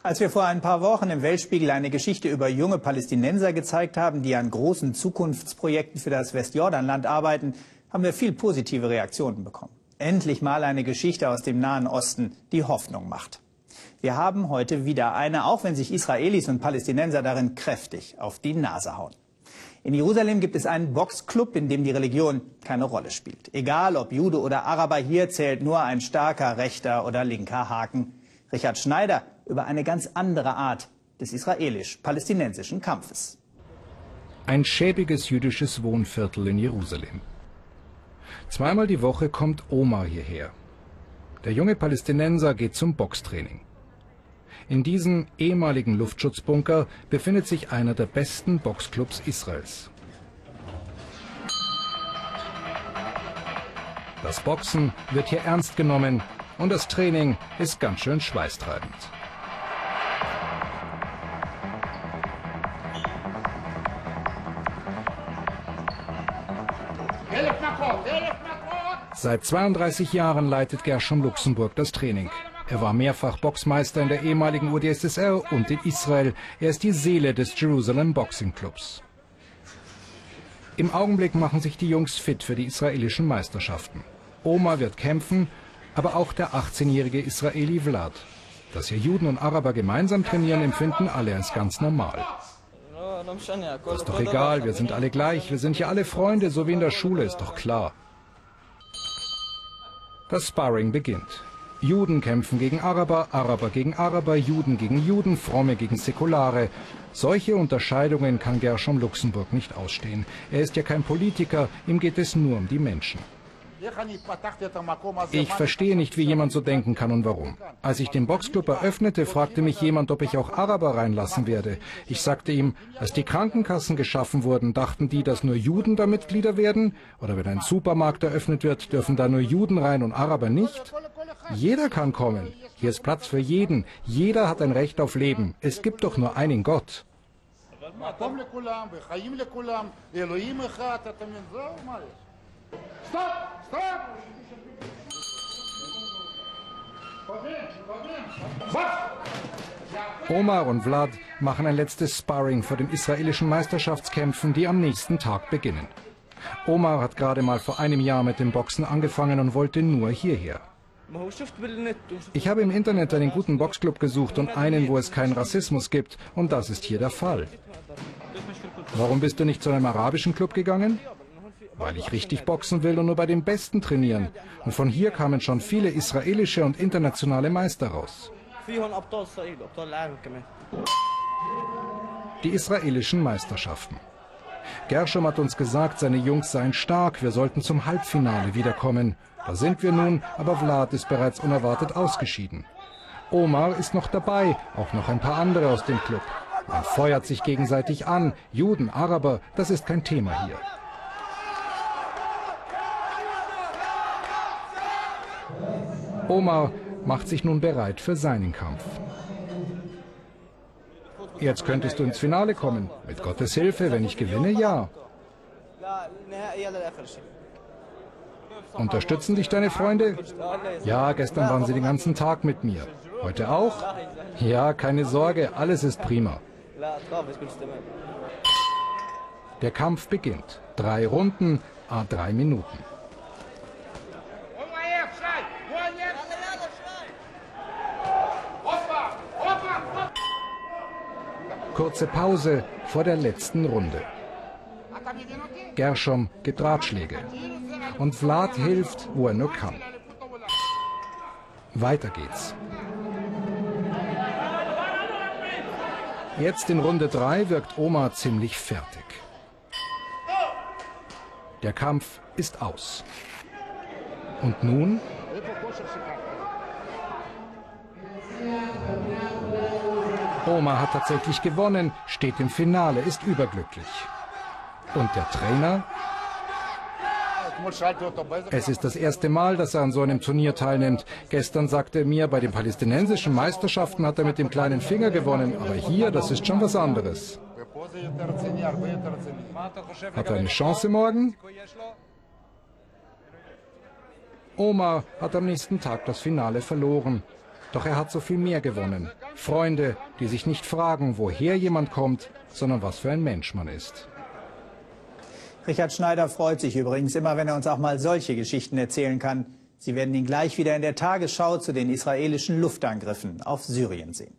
Als wir vor ein paar Wochen im Weltspiegel eine Geschichte über junge Palästinenser gezeigt haben, die an großen Zukunftsprojekten für das Westjordanland arbeiten, haben wir viel positive Reaktionen bekommen. Endlich mal eine Geschichte aus dem Nahen Osten, die Hoffnung macht. Wir haben heute wieder eine, auch wenn sich Israelis und Palästinenser darin kräftig auf die Nase hauen. In Jerusalem gibt es einen Boxclub, in dem die Religion keine Rolle spielt. Egal ob Jude oder Araber, hier zählt nur ein starker rechter oder linker Haken. Richard Schneider über eine ganz andere Art des israelisch-palästinensischen Kampfes. Ein schäbiges jüdisches Wohnviertel in Jerusalem. Zweimal die Woche kommt Omar hierher. Der junge Palästinenser geht zum Boxtraining. In diesem ehemaligen Luftschutzbunker befindet sich einer der besten Boxclubs Israels. Das Boxen wird hier ernst genommen und das Training ist ganz schön schweißtreibend. Seit 32 Jahren leitet Gershom Luxemburg das Training. Er war mehrfach Boxmeister in der ehemaligen UdSSR und in Israel. Er ist die Seele des Jerusalem Boxing Clubs. Im Augenblick machen sich die Jungs fit für die israelischen Meisterschaften. Oma wird kämpfen, aber auch der 18-jährige Israeli Vlad. Dass hier Juden und Araber gemeinsam trainieren, empfinden alle als ganz normal. Das ist doch egal, wir sind alle gleich, wir sind hier alle Freunde, so wie in der Schule, ist doch klar. Das Sparring beginnt. Juden kämpfen gegen Araber, Araber gegen Araber, Juden gegen Juden, Fromme gegen Säkulare. Solche Unterscheidungen kann Gershom Luxemburg nicht ausstehen. Er ist ja kein Politiker, ihm geht es nur um die Menschen. Ich verstehe nicht, wie jemand so denken kann und warum. Als ich den Boxclub eröffnete, fragte mich jemand, ob ich auch Araber reinlassen werde. Ich sagte ihm, als die Krankenkassen geschaffen wurden, dachten die, dass nur Juden da Mitglieder werden? Oder wenn ein Supermarkt eröffnet wird, dürfen da nur Juden rein und Araber nicht? Jeder kann kommen. Hier ist Platz für jeden. Jeder hat ein Recht auf Leben. Es gibt doch nur einen Gott. Stop! Stop! Omar und Vlad machen ein letztes Sparring vor den israelischen Meisterschaftskämpfen, die am nächsten Tag beginnen. Omar hat gerade mal vor einem Jahr mit dem Boxen angefangen und wollte nur hierher. Ich habe im Internet einen guten Boxclub gesucht und einen, wo es keinen Rassismus gibt. Und das ist hier der Fall. Warum bist du nicht zu einem arabischen Club gegangen? Weil ich richtig boxen will und nur bei den Besten trainieren. Und von hier kamen schon viele israelische und internationale Meister raus. Die israelischen Meisterschaften. Gershom hat uns gesagt, seine Jungs seien stark, wir sollten zum Halbfinale wiederkommen. Da sind wir nun, aber Vlad ist bereits unerwartet ausgeschieden. Omar ist noch dabei, auch noch ein paar andere aus dem Club. Man feuert sich gegenseitig an, Juden, Araber, das ist kein Thema hier. Omar macht sich nun bereit für seinen Kampf. Jetzt könntest du ins Finale kommen. Mit Gottes Hilfe, wenn ich gewinne, ja. Unterstützen dich deine Freunde? Ja, gestern waren sie den ganzen Tag mit mir. Heute auch? Ja, keine Sorge, alles ist prima. Der Kampf beginnt. Drei Runden, a drei Minuten. Kurze Pause vor der letzten Runde. Gershom gibt Ratschläge. Und Vlad hilft, wo er nur kann. Weiter geht's. Jetzt in Runde 3 wirkt Oma ziemlich fertig. Der Kampf ist aus. Und nun Oma hat tatsächlich gewonnen, steht im Finale, ist überglücklich. Und der Trainer? Es ist das erste Mal, dass er an so einem Turnier teilnimmt. Gestern sagte er mir, bei den palästinensischen Meisterschaften hat er mit dem kleinen Finger gewonnen. Aber hier, das ist schon was anderes. Hat er eine Chance morgen? Oma hat am nächsten Tag das Finale verloren. Doch er hat so viel mehr gewonnen. Freunde, die sich nicht fragen, woher jemand kommt, sondern was für ein Mensch man ist. Richard Schneider freut sich übrigens immer, wenn er uns auch mal solche Geschichten erzählen kann. Sie werden ihn gleich wieder in der Tagesschau zu den israelischen Luftangriffen auf Syrien sehen.